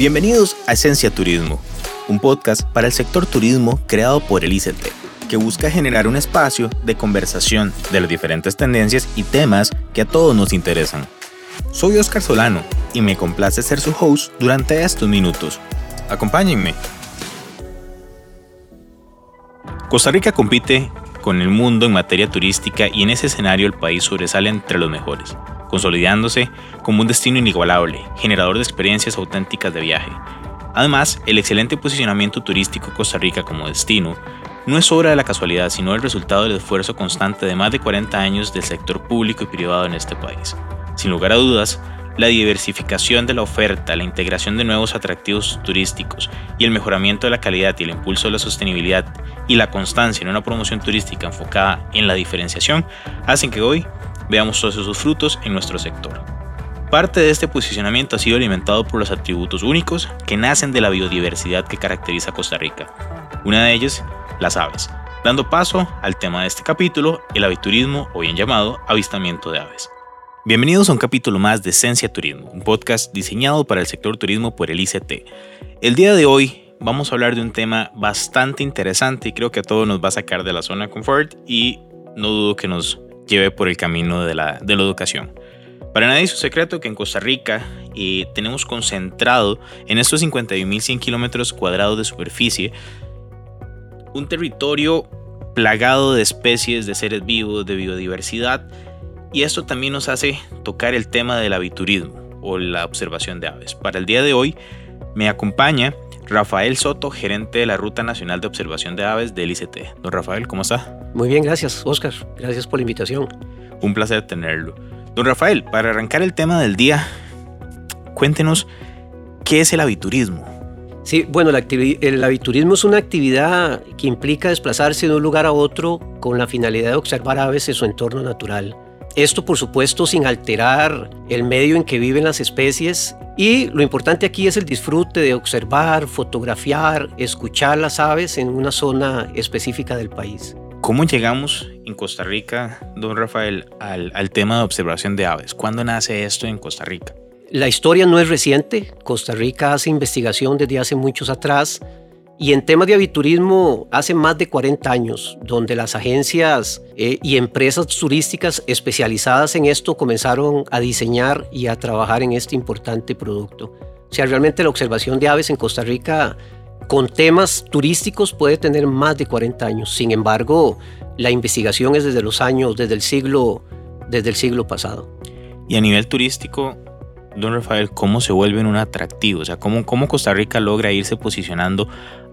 Bienvenidos a Esencia Turismo, un podcast para el sector turismo creado por el ICT, que busca generar un espacio de conversación de las diferentes tendencias y temas que a todos nos interesan. Soy Oscar Solano y me complace ser su host durante estos minutos. Acompáñenme. Costa Rica compite con el mundo en materia turística y en ese escenario el país sobresale entre los mejores consolidándose como un destino inigualable, generador de experiencias auténticas de viaje. Además, el excelente posicionamiento turístico Costa Rica como destino no es obra de la casualidad, sino el resultado del esfuerzo constante de más de 40 años del sector público y privado en este país. Sin lugar a dudas, la diversificación de la oferta, la integración de nuevos atractivos turísticos y el mejoramiento de la calidad y el impulso de la sostenibilidad y la constancia en una promoción turística enfocada en la diferenciación hacen que hoy veamos todos esos frutos en nuestro sector. Parte de este posicionamiento ha sido alimentado por los atributos únicos que nacen de la biodiversidad que caracteriza a Costa Rica. Una de ellas, las aves, dando paso al tema de este capítulo, el aviturismo o bien llamado avistamiento de aves. Bienvenidos a un capítulo más de Esencia Turismo, un podcast diseñado para el sector turismo por el ICT. El día de hoy vamos a hablar de un tema bastante interesante y creo que a todos nos va a sacar de la zona confort y no dudo que nos lleve por el camino de la, educación. Para nadie es un secreto que en Costa Rica eh, tenemos concentrado en estos 51.100 kilómetros cuadrados de superficie un territorio plagado de especies, de seres vivos, de biodiversidad, y esto también nos hace tocar el tema del aviturismo o la observación de aves. Para el día de hoy me acompaña Rafael Soto, gerente de la Ruta Nacional de Observación de Aves del ICT. Don Rafael, ¿cómo está? Muy bien, gracias, Oscar. Gracias por la invitación. Un placer tenerlo. Don Rafael, para arrancar el tema del día, cuéntenos qué es el aviturismo. Sí, bueno, el aviturismo es una actividad que implica desplazarse de un lugar a otro con la finalidad de observar aves en su entorno natural. Esto, por supuesto, sin alterar el medio en que viven las especies. Y lo importante aquí es el disfrute de observar, fotografiar, escuchar las aves en una zona específica del país. ¿Cómo llegamos en Costa Rica, don Rafael, al, al tema de observación de aves? ¿Cuándo nace esto en Costa Rica? La historia no es reciente. Costa Rica hace investigación desde hace muchos atrás y en temas de aviturismo, hace más de 40 años, donde las agencias eh, y empresas turísticas especializadas en esto comenzaron a diseñar y a trabajar en este importante producto. O sea, realmente la observación de aves en Costa Rica con temas turísticos puede tener más de 40 años. Sin embargo, la investigación es desde los años, desde el siglo, desde el siglo pasado. Y a nivel turístico, don Rafael, ¿cómo se vuelven un atractivo? O sea, ¿cómo, cómo Costa Rica logra irse posicionando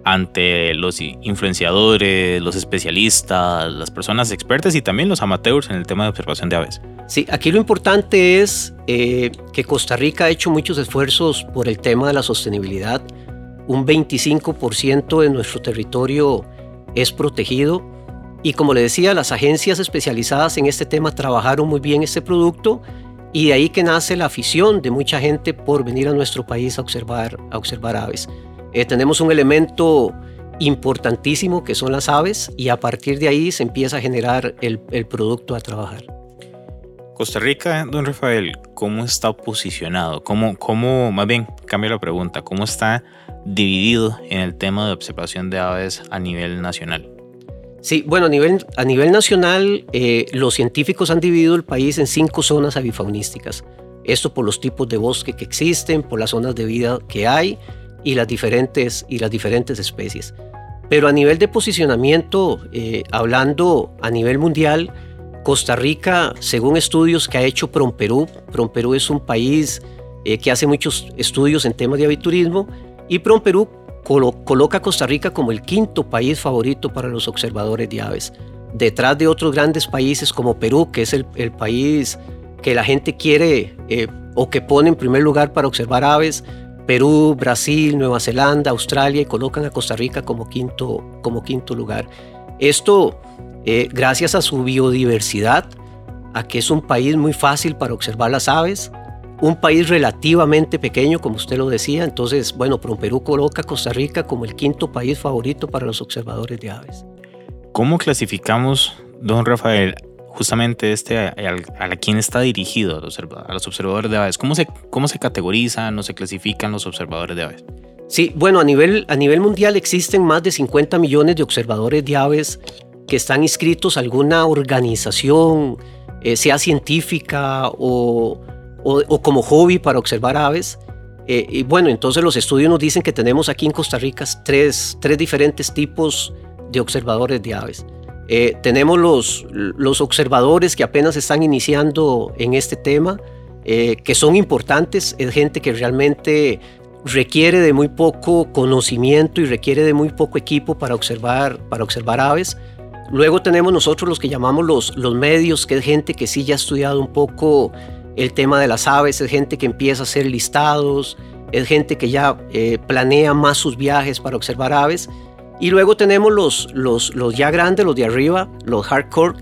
ante los influenciadores, los especialistas, las personas expertas y también los amateurs en el tema de observación de aves. Sí, aquí lo importante es eh, que Costa Rica ha hecho muchos esfuerzos por el tema de la sostenibilidad. Un 25% de nuestro territorio es protegido y como le decía, las agencias especializadas en este tema trabajaron muy bien este producto y de ahí que nace la afición de mucha gente por venir a nuestro país a observar, a observar aves. Eh, tenemos un elemento importantísimo que son las aves y a partir de ahí se empieza a generar el, producto a trabajar. Costa Rica, don Rafael, ¿cómo está posicionado? ¿Cómo, ¿Cómo, más bien, cambio la pregunta, cómo está dividido en el tema de observación de aves a nivel nacional? Sí, bueno, a nivel, a nivel nacional, eh, los científicos han dividido el país en cinco zonas avifaunísticas. Esto por los tipos de bosque que existen, por las zonas de vida que hay y las diferentes, y las diferentes especies. Pero a nivel de posicionamiento, eh, hablando a nivel mundial, Costa Rica, según estudios que ha hecho Promperú, Promperú es un país eh, que hace muchos estudios en temas de aviturismo, y Promperú coloca a Costa Rica como el quinto país favorito para los observadores de aves, detrás de otros grandes países como Perú, que es el, país que la gente quiere eh, o que pone en primer lugar para observar aves, Perú, Brasil, Nueva Zelanda, Australia y colocan a Costa Rica como quinto, como quinto lugar. Esto eh, gracias a su biodiversidad, a que es un país muy fácil para observar las aves, un país relativamente pequeño, como usted lo decía. Entonces, bueno, Perú coloca a Costa Rica como el quinto país favorito para los observadores de aves. ¿Cómo clasificamos, don Rafael, justamente este, a, a, quién está dirigido, a los, a los, observadores de aves. ¿Cómo se, ¿Cómo se categorizan o se clasifican los observadores de aves? Sí, bueno, a nivel, a nivel mundial existen más de 50 millones de observadores de aves que están inscritos a alguna organización, eh, sea científica o, o, como hobby para observar aves. Eh, y bueno, entonces los estudios nos dicen que tenemos aquí en Costa Rica tres, tres diferentes tipos de observadores de aves. Eh, tenemos los, los observadores que apenas están iniciando en este tema, que son importantes, es gente que realmente requiere de muy poco conocimiento y requiere de muy poco equipo para observar, para observar aves. Luego tenemos nosotros los que llamamos los, los medios, que es gente que sí ya ha estudiado un poco el tema de las aves, es gente que empieza a hacer listados, es gente que ya eh, planea más sus viajes para observar aves. Y luego tenemos los, los, los ya grandes, los de arriba, los hardcore,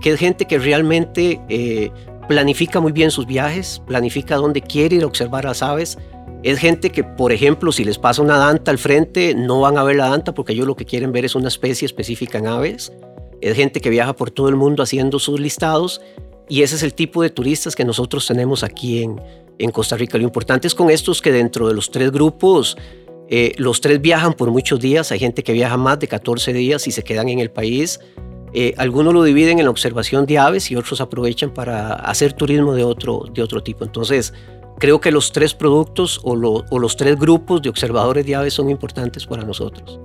que es gente que realmente eh, planifica muy bien sus viajes, planifica dónde quiere ir a observar las aves. Es gente que, por ejemplo, si les pasa una danta al frente, no van a ver la danta porque ellos lo que quieren ver es una especie específica en aves. Es gente que viaja por todo el mundo haciendo sus listados y ese es el tipo de turistas que nosotros tenemos aquí en, en Costa Rica. Lo importante es con estos que dentro de los tres grupos, eh, los tres viajan por muchos días. Hay gente que viaja más de 14 días y se quedan en el país. Eh, algunos lo dividen en observación de aves y otros aprovechan para hacer turismo de otro, de otro tipo. Entonces, creo que los tres productos o, o los tres grupos de observadores de aves son importantes para nosotros.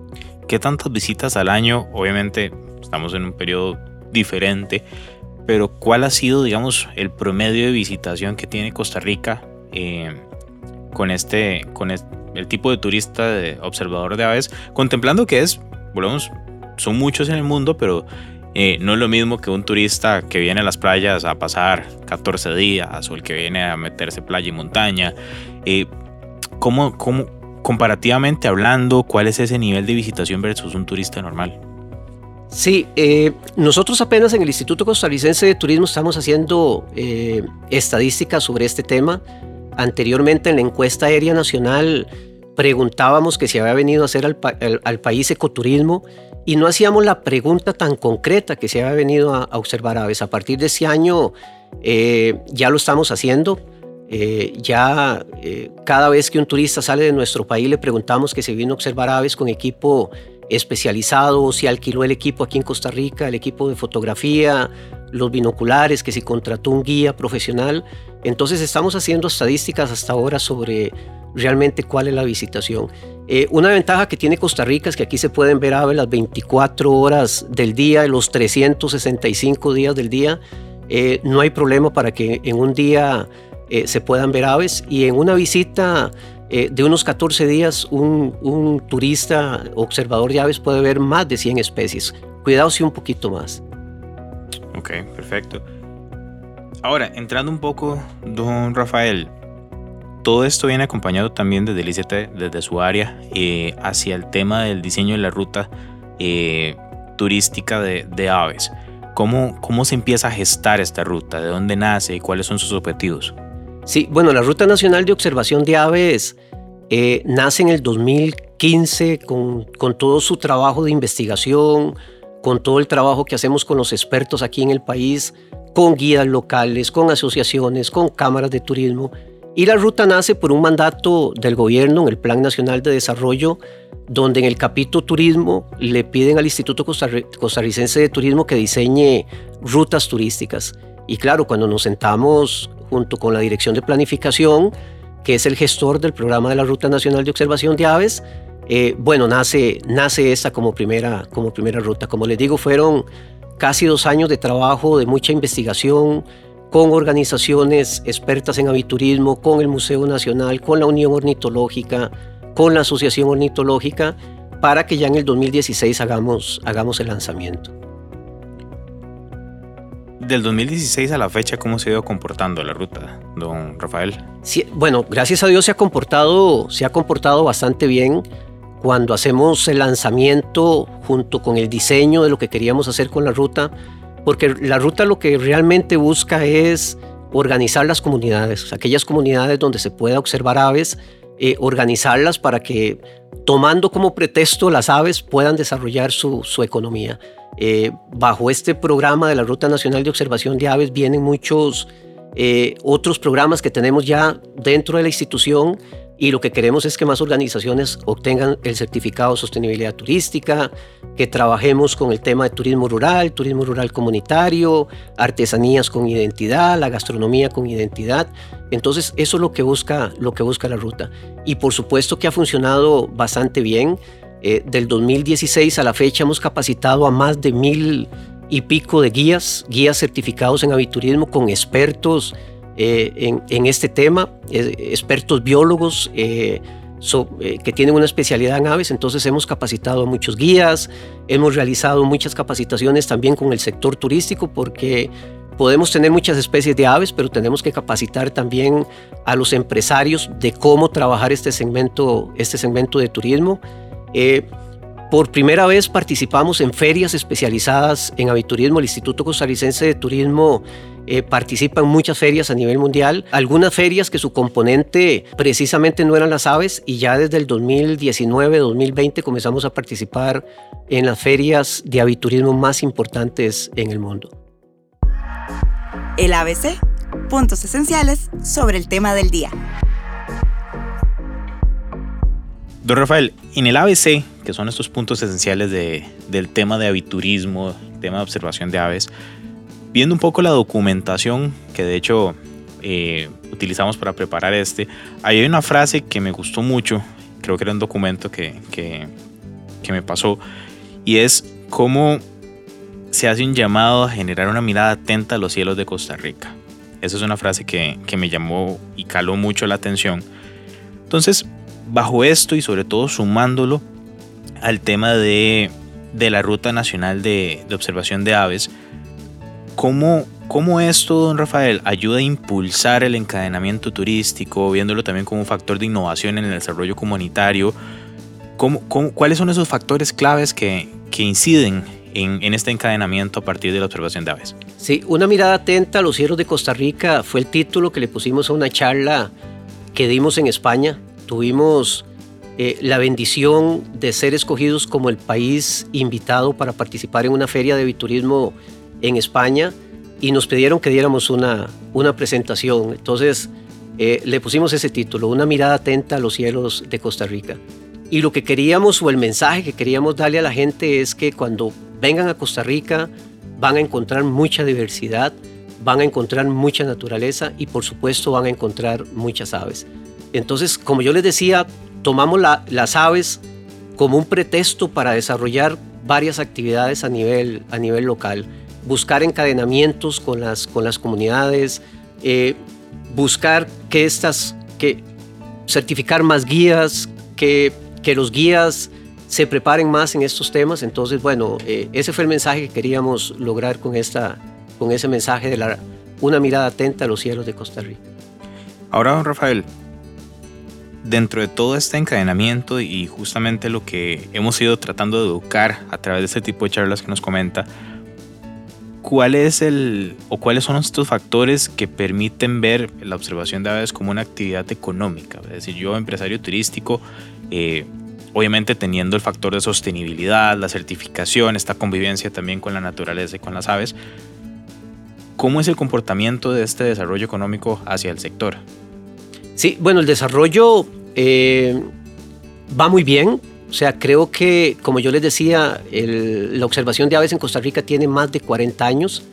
¿Qué tantas visitas al año? Obviamente estamos en un periodo diferente, pero ¿cuál ha sido, digamos, el promedio de visitación que tiene Costa Rica eh, con, este, con el tipo de turista de observador de aves? Contemplando que es, volvemos, son muchos en el mundo, pero eh, no es lo mismo que un turista que viene a las playas a pasar 14 días o el que viene a meterse playa y montaña. Eh, ¿cómo, cómo, comparativamente hablando, cuál es ese nivel de visitación versus un turista normal? Sí, eh, nosotros apenas en el Instituto Costarricense de Turismo estamos haciendo eh, estadísticas sobre este tema. Anteriormente en la encuesta aérea nacional preguntábamos que si había venido a hacer al, país ecoturismo y no hacíamos la pregunta tan concreta que se había venido a, observar aves. A partir de ese año eh, ya lo estamos haciendo. ya cada vez que un turista sale de nuestro país le preguntamos que se vino a observar aves con equipo especializado, si alquiló el equipo aquí en Costa Rica, el equipo de fotografía, los binoculares, que si contrató un guía profesional. Entonces estamos haciendo estadísticas hasta ahora sobre realmente cuál es la visitación. Eh, una ventaja que tiene Costa Rica es que aquí se pueden ver aves las 24 horas del día, los 365 días del día. Eh, no hay problema para que en un día eh, se puedan ver aves y en una visita eh, de unos 14 días, un, turista observador de aves puede ver más de 100 especies. Cuidado si un poquito más. Ok, perfecto. Ahora, entrando un poco, don Rafael, todo esto viene acompañado también desde el ICT, desde su área, eh, hacia el tema del diseño de la ruta eh, turística de, aves. ¿Cómo, ¿Cómo se empieza a gestar esta ruta? ¿De dónde nace y cuáles son sus objetivos? Sí, bueno, la Ruta Nacional de Observación de Aves eh, nace en el 2015 con, con todo su trabajo de investigación, con todo el trabajo que hacemos con los expertos aquí en el país, con guías locales, con asociaciones, con cámaras de turismo. Y la ruta nace por un mandato del gobierno en el Plan Nacional de Desarrollo, donde en el capítulo turismo le piden al Instituto Costarricense de Turismo que diseñe rutas turísticas. Y claro, cuando nos sentamos junto con la Dirección de Planificación, que es el gestor del programa de la Ruta Nacional de Observación de Aves, eh, bueno, nace, nace esta como primera, como primera ruta. Como les digo, fueron casi dos años de trabajo, de mucha investigación, con organizaciones expertas en aviturismo, con el Museo Nacional, con la Unión Ornitológica, con la Asociación Ornitológica, para que ya en el 2016 hagamos, hagamos el lanzamiento del 2016 a la fecha, ¿cómo se ha ido comportando la ruta, don Rafael? Sí, bueno, gracias a Dios se ha comportado, se ha comportado bastante bien. Cuando hacemos el lanzamiento junto con el diseño de lo que queríamos hacer con la ruta, porque la ruta lo que realmente busca es organizar las comunidades, aquellas comunidades donde se pueda observar aves eh, organizarlas para que, tomando como pretexto las aves, puedan desarrollar su, economía. Eh, bajo este programa de la Ruta Nacional de Observación de Aves vienen muchos otros programas que tenemos ya dentro de la institución y lo que queremos es que más organizaciones obtengan el certificado de sostenibilidad turística, que trabajemos con el tema de turismo rural, turismo rural comunitario, artesanías con identidad, la gastronomía con identidad. Entonces, eso es lo que busca, lo que busca la ruta. Y por supuesto que ha funcionado bastante bien. Eh, del 2016 a la fecha hemos capacitado a más de mil y pico de guías, guías certificados en aviturismo con expertos eh, en, este tema, expertos biólogos eh, eh, que tienen una especialidad en aves, entonces hemos capacitado a muchos guías, hemos realizado muchas capacitaciones también con el sector turístico porque podemos tener muchas especies de aves, pero tenemos que capacitar también a los empresarios de cómo trabajar este segmento, este segmento de turismo. por primera vez participamos en ferias especializadas en aviturismo. El Instituto Costarricense de Turismo eh, participa en muchas ferias a nivel mundial, algunas ferias que su componente precisamente no eran las aves y ya desde el 2019-2020 comenzamos a participar en las ferias de aviturismo más importantes en el mundo. El ABC, puntos esenciales sobre el tema del día. Don Rafael, en el ABC, que son estos puntos esenciales del tema de aviturismo, tema de observación de aves, viendo un poco la documentación que de hecho eh, utilizamos para preparar este, hay una frase que me gustó mucho, creo que era un documento que, que, me pasó, y es cómo se hace un llamado a generar una mirada atenta a los cielos de Costa Rica. Esa es una frase que, que me llamó y caló mucho la atención. Entonces, bajo esto y sobre todo sumándolo al tema de, de la Ruta Nacional de, de Observación de Aves, ¿Cómo, ¿Cómo esto, don Rafael, ayuda a impulsar el encadenamiento turístico, viéndolo también como un factor de innovación en el desarrollo comunitario? ¿Cómo, cuáles son esos factores claves que, que inciden en, en, este encadenamiento a partir de la observación de aves? Sí, una mirada atenta a los cielos de Costa Rica fue el título que le pusimos a una charla que dimos en España. Tuvimos eh, la bendición de ser escogidos como el país invitado para participar en una feria de biturismo en España y nos pidieron que diéramos una, una presentación. Entonces eh, le pusimos ese título, Una mirada atenta a los cielos de Costa Rica. Y lo que queríamos o el mensaje que queríamos darle a la gente es que cuando vengan a Costa Rica van a encontrar mucha diversidad, van a encontrar mucha naturaleza y por supuesto van a encontrar muchas aves. Entonces, como yo les decía, tomamos las aves como un pretexto para desarrollar varias actividades a nivel, a nivel local buscar encadenamientos con las, con las comunidades, eh, buscar que estas, que certificar más guías, que, que los guías se preparen más en estos temas. Entonces, bueno, eh, ese fue el mensaje que queríamos lograr con, esta, con ese mensaje de la, una mirada atenta a los cielos de Costa Rica. Ahora, don Rafael, dentro de todo este encadenamiento y justamente lo que hemos ido tratando de educar a través de este tipo de charlas que nos comenta, ¿cuál es el o cuáles son estos factores que permiten ver la observación de aves como una actividad económica? Es decir, yo, empresario turístico, eh, obviamente teniendo el factor de sostenibilidad, la certificación, esta convivencia también con la naturaleza y con las aves, ¿cómo es el comportamiento de este desarrollo económico hacia el sector? Sí, bueno, el desarrollo eh, va muy bien. O sea, creo que, como yo les decía, la observación de aves en Costa Rica tiene más de 40 años.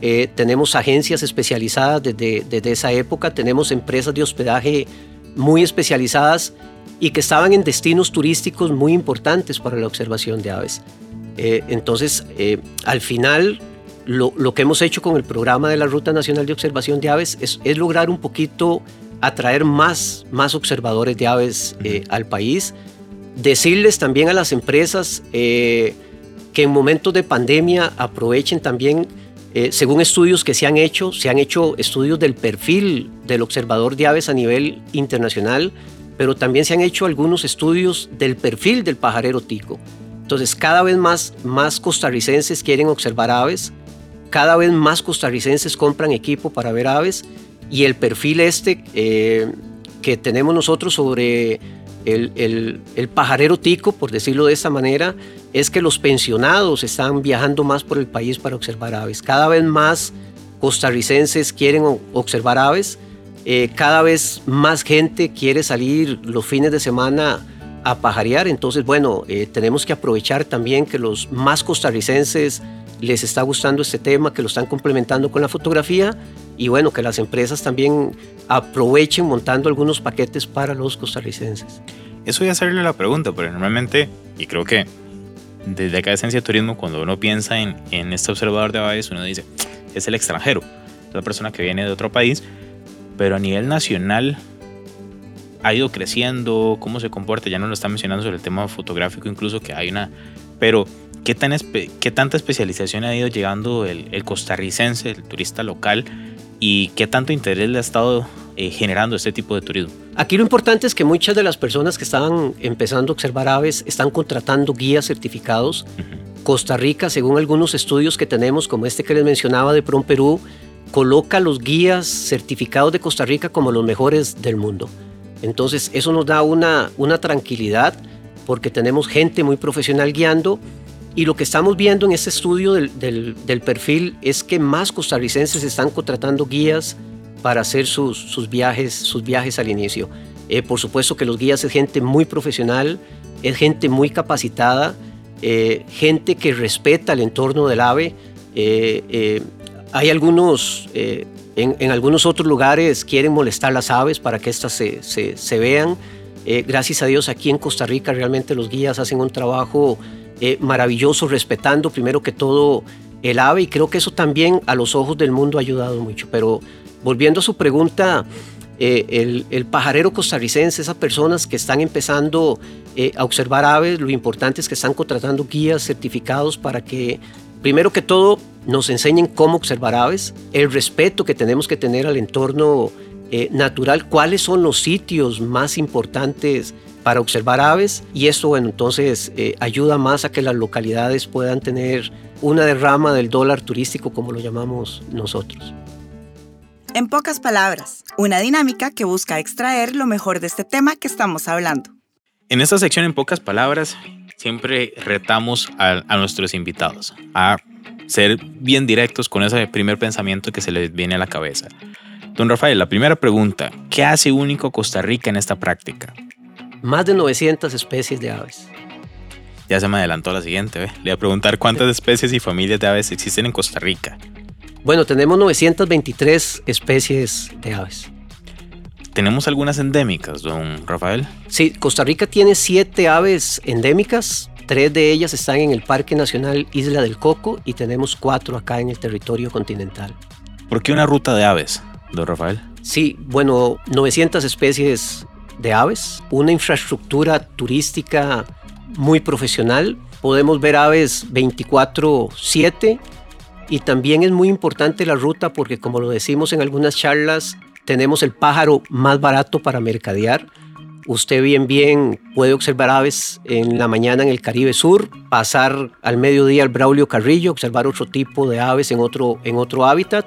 Eh, tenemos agencias especializadas desde, desde, esa época, tenemos empresas de hospedaje muy especializadas y que estaban en destinos turísticos muy importantes para la observación de aves. Eh, entonces, eh, al final, lo, lo, que hemos hecho con el programa de la Ruta Nacional de Observación de Aves es, es lograr un poquito atraer más, más observadores de aves al país Decirles también a las empresas eh, que en momentos de pandemia aprovechen también, eh, según estudios que se han hecho, se han hecho estudios del perfil del observador de aves a nivel internacional, pero también se han hecho algunos estudios del perfil del pajarero tico. Entonces, cada vez más, más costarricenses quieren observar aves, cada vez más costarricenses compran equipo para ver aves y el perfil este eh, que tenemos nosotros sobre el, el, pajarero tico, por decirlo de esta manera, es que los pensionados están viajando más por el país para observar aves. Cada vez más costarricenses quieren observar aves, eh, cada vez más gente quiere salir los fines de semana a pajarear, entonces bueno, eh, tenemos que aprovechar también que los más costarricenses les está gustando este tema, que lo están complementando con la fotografía y bueno, que las empresas también aprovechen montando algunos paquetes para los costarricenses. Eso voy a hacerle la pregunta, pero normalmente, y creo que desde acá de Esencia Turismo, cuando uno piensa en, en este observador de aves, uno dice, es el extranjero, es la persona que viene de otro país, pero a nivel nacional ha ido creciendo, cómo se comporta, ya no lo está mencionando sobre el tema fotográfico, incluso que hay una, pero ¿qué, tan qué tanta especialización ha ido llegando el, el costarricense, el turista local, y qué tanto interés le ha estado eh, generando este tipo de turismo? Aquí lo importante es que muchas de las personas que estaban empezando a observar aves están contratando guías certificados. Costa Rica, según algunos estudios que tenemos, como este que les mencionaba de Prom Perú, coloca los guías certificados de Costa Rica como los mejores del mundo. Entonces eso nos da una, una tranquilidad porque tenemos gente muy profesional guiando y lo que estamos viendo en este estudio del, del, perfil es que más costarricenses están contratando guías para hacer sus, sus viajes, sus viajes al inicio. Eh, por supuesto que los guías es gente muy profesional, es gente muy capacitada, eh, gente que respeta el entorno del ave. Eh, hay algunos, en, en, algunos otros lugares quieren molestar las aves para que éstas se, se, se vean. gracias a Dios aquí en Costa Rica realmente los guías hacen un trabajo eh, maravilloso, respetando primero que todo el ave y creo que eso también a los ojos del mundo ha ayudado mucho. Pero volviendo a su pregunta, eh, el, pajarero costarricense, esas personas que están empezando eh, a observar aves, lo importante es que están contratando guías certificados para que, primero que todo, nos enseñen cómo observar aves, el respeto que tenemos que tener al entorno natural, cuáles son los sitios más importantes para observar aves y esto, bueno, entonces eh, ayuda más a que las localidades puedan tener una derrama del dólar turístico, como lo llamamos nosotros. En pocas palabras, una dinámica que busca extraer lo mejor de este tema que estamos hablando. En esta sección, en pocas palabras, siempre retamos a, a nuestros invitados a ser bien directos con ese primer pensamiento que se les viene a la cabeza. Don Rafael, la primera pregunta, ¿qué hace único Costa Rica en esta práctica? Más de 900 especies de aves. Ya se me adelantó la siguiente, ¿ve? le voy a preguntar cuántas especies y familias de aves existen en Costa Rica. Bueno, tenemos 923 especies de aves. ¿Tenemos algunas endémicas, don Rafael? Sí, Costa Rica tiene siete aves endémicas. Tres de ellas están en el Parque Nacional Isla del Coco y tenemos cuatro acá en el territorio continental. ¿Por qué una ruta de aves, don Rafael? Sí, bueno, 900 especies de aves, una infraestructura turística muy profesional. Podemos ver aves 24/7 y también es muy importante la ruta porque como lo decimos en algunas charlas, tenemos el pájaro más barato para mercadear. Usted bien bien puede observar aves en la mañana en el Caribe Sur, pasar al mediodía al Braulio Carrillo, observar otro tipo de aves en otro, en otro hábitat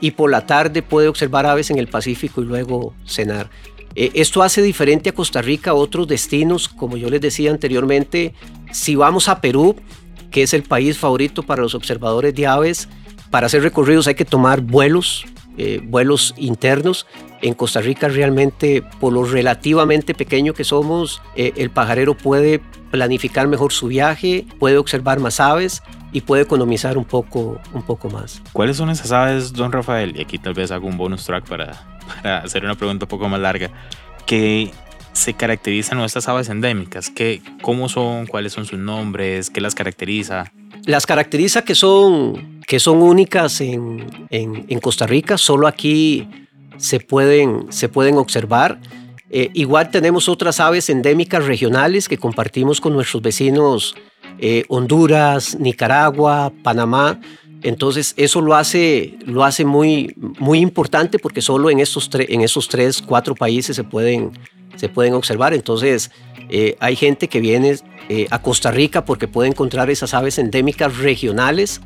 y por la tarde puede observar aves en el Pacífico y luego cenar. Eh, esto hace diferente a Costa Rica a otros destinos, como yo les decía anteriormente, si vamos a Perú, que es el país favorito para los observadores de aves, para hacer recorridos hay que tomar vuelos, eh, vuelos internos. En Costa Rica realmente, por lo relativamente pequeño que somos, eh, el pajarero puede planificar mejor su viaje, puede observar más aves y puede economizar un poco, un poco más. ¿Cuáles son esas aves, don Rafael? Y aquí tal vez hago un bonus track para, para hacer una pregunta un poco más larga, que se caracterizan nuestras aves endémicas? ¿Qué, ¿Cómo son? ¿Cuáles son sus nombres? ¿Qué las caracteriza? Las caracteriza que son, que son únicas en, en, Costa Rica, solo aquí se pueden, se pueden observar. Eh, igual tenemos otras aves endémicas regionales que compartimos con nuestros vecinos eh, Honduras, Nicaragua, Panamá. Entonces eso lo hace, lo hace muy, muy importante porque solo en estos, en esos tres, cuatro países se pueden, se pueden observar. Entonces eh, hay gente que viene eh, a Costa Rica porque puede encontrar esas aves endémicas regionales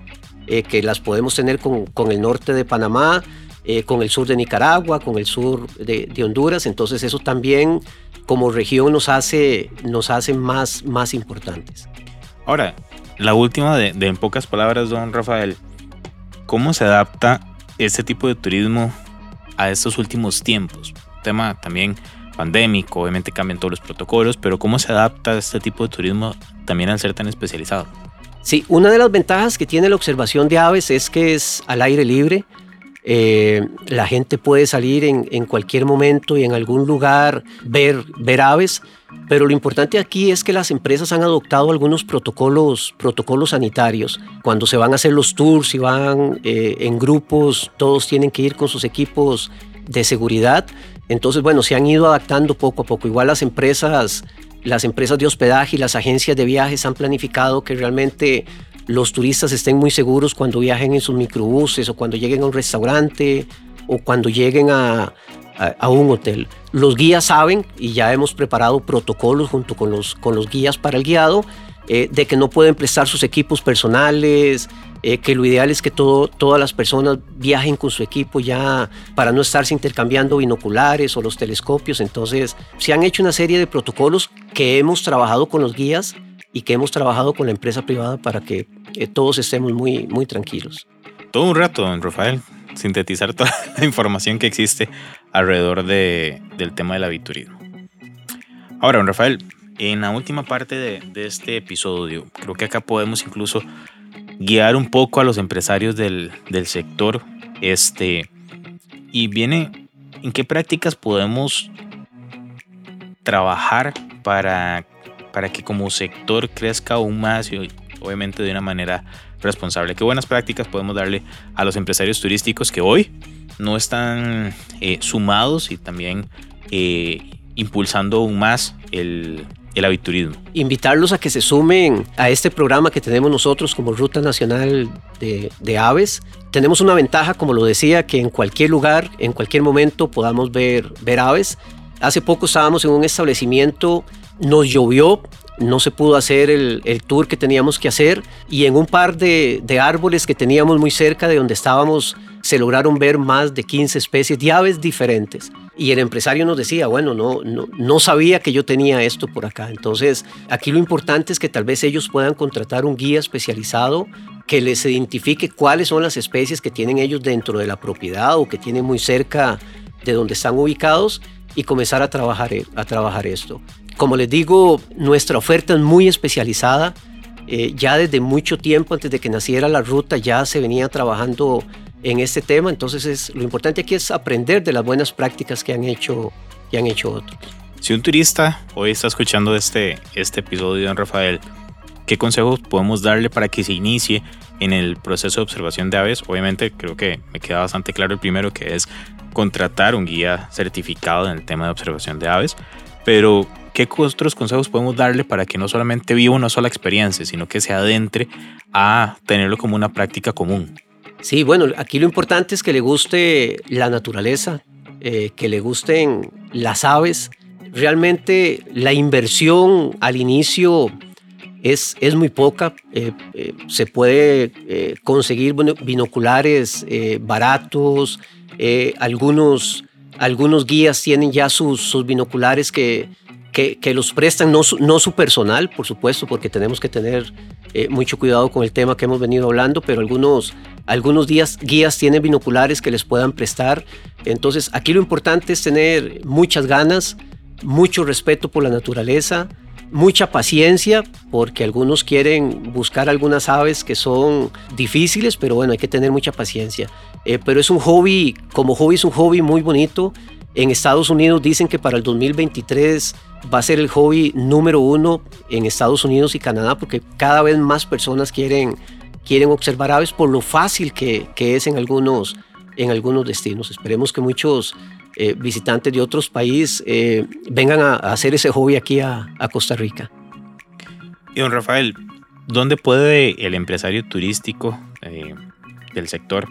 eh, que las podemos tener con, con, el norte de Panamá, eh, con el sur de Nicaragua, con el sur de, Honduras. Entonces eso también como región nos hace, nos más, más importantes. Ahora, la última de, en pocas palabras, don Rafael, ¿cómo se adapta este tipo de turismo a estos últimos tiempos? Tema también pandémico, obviamente cambian todos los protocolos, pero ¿cómo se adapta este tipo de turismo también al ser tan especializado? Sí, una de las ventajas que tiene la observación de aves es que es al aire libre. Eh, la gente puede salir en, cualquier momento y en algún lugar ver, ver aves, pero lo importante aquí es que las empresas han adoptado algunos protocolos, protocolos sanitarios. Cuando se van a hacer los tours y van eh, en grupos, todos tienen que ir con sus equipos de seguridad. Entonces, bueno, se han ido adaptando poco a poco. Igual las empresas, las empresas de hospedaje y las agencias de viajes han planificado que realmente los turistas estén muy seguros cuando viajen en sus microbuses o cuando lleguen a un restaurante o cuando lleguen a, un hotel. Los guías saben y ya hemos preparado protocolos junto con los, con los guías para el guiado eh, de que no pueden prestar sus equipos personales, eh, que lo ideal es que todo, todas las personas viajen con su equipo ya para no estarse intercambiando binoculares o los telescopios. Entonces, se han hecho una serie de protocolos que hemos trabajado con los guías y que hemos trabajado con la empresa privada para que eh, todos estemos muy, muy tranquilos. Todo un rato, don Rafael, sintetizar toda la información que existe alrededor de, del tema del aviturismo. Ahora, don Rafael, en la última parte de, de este episodio, creo que acá podemos incluso guiar un poco a los empresarios del, sector. Este, y viene en qué prácticas podemos trabajar para, para que como sector crezca aún más y obviamente de una manera responsable. ¿Qué buenas prácticas podemos darle a los empresarios turísticos que hoy no están eh, sumados y también eh, impulsando aún más el, el aviturismo. Invitarlos a que se sumen a este programa que tenemos nosotros como Ruta Nacional de, Aves. Tenemos una ventaja, como lo decía, que en cualquier lugar, en cualquier momento podamos ver, ver aves. Hace poco estábamos en un establecimiento, nos llovió, no se pudo hacer el, tour que teníamos que hacer y en un par de, de, árboles que teníamos muy cerca de donde estábamos se lograron ver más de 15 especies de aves diferentes. Y el empresario nos decía, bueno, no, no, no sabía que yo tenía esto por acá. Entonces, aquí lo importante es que tal vez ellos puedan contratar un guía especializado que les identifique cuáles son las especies que tienen ellos dentro de la propiedad o que tienen muy cerca de donde están ubicados y comenzar a trabajar, a trabajar esto. Como les digo, nuestra oferta es muy especializada. Eh, ya desde mucho tiempo, antes de que naciera la ruta, ya se venía trabajando en este tema. Entonces, es, lo importante aquí es aprender de las buenas prácticas que han hecho, que han hecho otros. Si un turista hoy está escuchando este, este episodio, don Rafael, ¿qué consejos podemos darle para que se inicie en el proceso de observación de aves? Obviamente, creo que me queda bastante claro el primero, que es contratar un guía certificado en el tema de observación de aves. Pero, ¿qué otros consejos podemos darle para que no solamente viva una sola experiencia, sino que se adentre a tenerlo como una práctica común? Sí, bueno, aquí lo importante es que le guste la naturaleza, eh, que le gusten las aves. Realmente la inversión al inicio es, es muy poca. Eh, eh, se puede conseguir binoculares baratos. algunos, algunos guías tienen ya sus, sus binoculares que, que, los prestan, no, no su personal, por supuesto, porque tenemos que tener mucho cuidado con el tema que hemos venido hablando, pero algunos, algunos días, guías tienen binoculares que les puedan prestar. Entonces, aquí lo importante es tener muchas ganas, mucho respeto por la naturaleza, mucha paciencia, porque algunos quieren buscar algunas aves que son difíciles, pero bueno, hay que tener mucha paciencia. Eh, pero es un hobby, como hobby es un hobby muy bonito. En Estados Unidos dicen que para el 2023 va a ser el hobby número uno en Estados Unidos y Canadá, porque cada vez más personas quieren quieren observar aves por lo fácil que, que es en algunos, en algunos destinos. Esperemos que muchos eh, visitantes de otros países eh, vengan a, hacer ese hobby aquí a, Costa Rica. Y don Rafael, ¿dónde puede el empresario turístico eh, del sector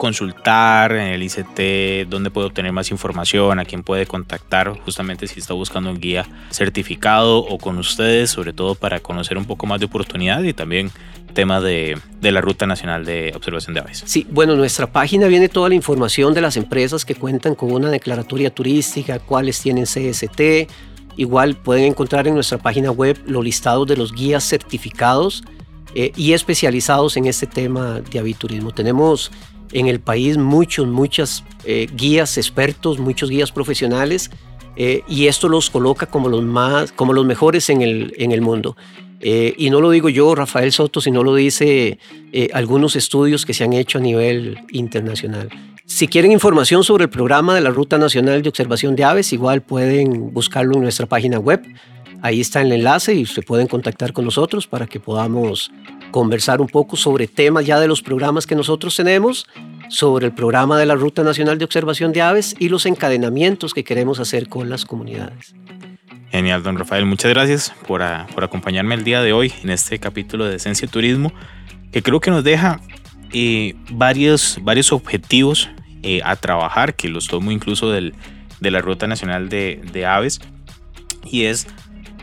consultar en el ICT, dónde puede obtener más información, a quién puede contactar, justamente si está buscando un guía certificado o con ustedes, sobre todo para conocer un poco más de oportunidad y también tema de, de, la Ruta Nacional de Observación de Aves. Sí, bueno, nuestra página viene toda la información de las empresas que cuentan con una declaratoria turística, cuáles tienen CST. Igual pueden encontrar en nuestra página web los listados de los guías certificados eh, y especializados en este tema de aviturismo. Tenemos en el país muchos, muchas eh, guías expertos, muchos guías profesionales eh, y esto los coloca como los, más, como los mejores en el, en el mundo. Eh, y no lo digo yo, Rafael Soto, sino lo dice algunos estudios que se han hecho a nivel internacional. Si quieren información sobre el programa de la Ruta Nacional de Observación de Aves, igual pueden buscarlo en nuestra página web. Ahí está el enlace y se pueden contactar con nosotros para que podamos conversar un poco sobre temas ya de los programas que nosotros tenemos, sobre el programa de la Ruta Nacional de Observación de Aves y los encadenamientos que queremos hacer con las comunidades. Genial, don Rafael. Muchas gracias por, por acompañarme el día de hoy en este capítulo de Esencia Turismo, que creo que nos deja eh, varios, varios objetivos eh, a trabajar, que los tomo incluso del, de la Ruta Nacional de, de Aves, y es,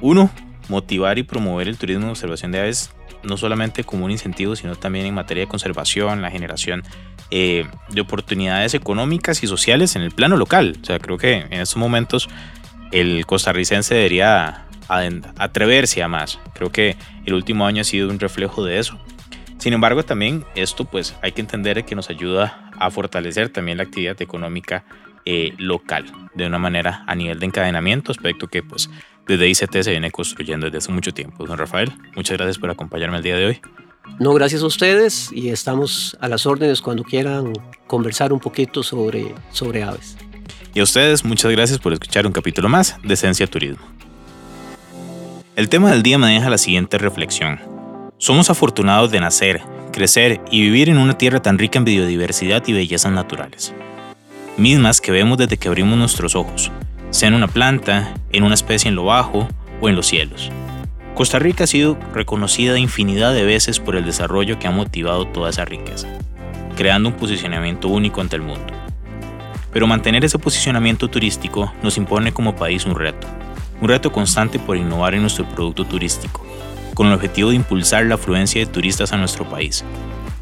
uno, motivar y promover el turismo de observación de aves no solamente como un incentivo, sino también en materia de conservación, la generación eh, de oportunidades económicas y sociales en el plano local. O sea, creo que en estos momentos el costarricense debería atreverse a más. Creo que el último año ha sido un reflejo de eso. Sin embargo, también esto pues hay que entender que nos ayuda a fortalecer también la actividad económica eh, local de una manera a nivel de encadenamiento, aspecto que pues desde ICT se viene construyendo desde hace mucho tiempo. Don Rafael, muchas gracias por acompañarme el día de hoy. No, gracias a ustedes y estamos a las órdenes cuando quieran conversar un poquito sobre, sobre aves. Y a ustedes, muchas gracias por escuchar un capítulo más de Esencia Turismo. El tema del día me deja la siguiente reflexión. Somos afortunados de nacer, crecer y vivir en una tierra tan rica en biodiversidad y bellezas naturales, mismas que vemos desde que abrimos nuestros ojos, sea en una planta, en una especie en lo bajo o en los cielos. Costa Rica ha sido reconocida infinidad de veces por el desarrollo que ha motivado toda esa riqueza, creando un posicionamiento único ante el mundo. Pero mantener ese posicionamiento turístico nos impone como país un reto, un reto constante por innovar en nuestro producto turístico, con el objetivo de impulsar la afluencia de turistas a nuestro país.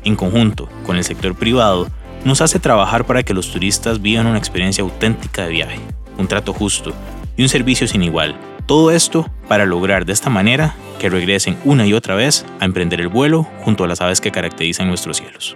En conjunto con el sector privado, nos hace trabajar para que los turistas vivan una experiencia auténtica de viaje, un trato justo y un servicio sin igual. Todo esto para lograr de esta manera que regresen una y otra vez a emprender el vuelo junto a las aves que caracterizan nuestros cielos.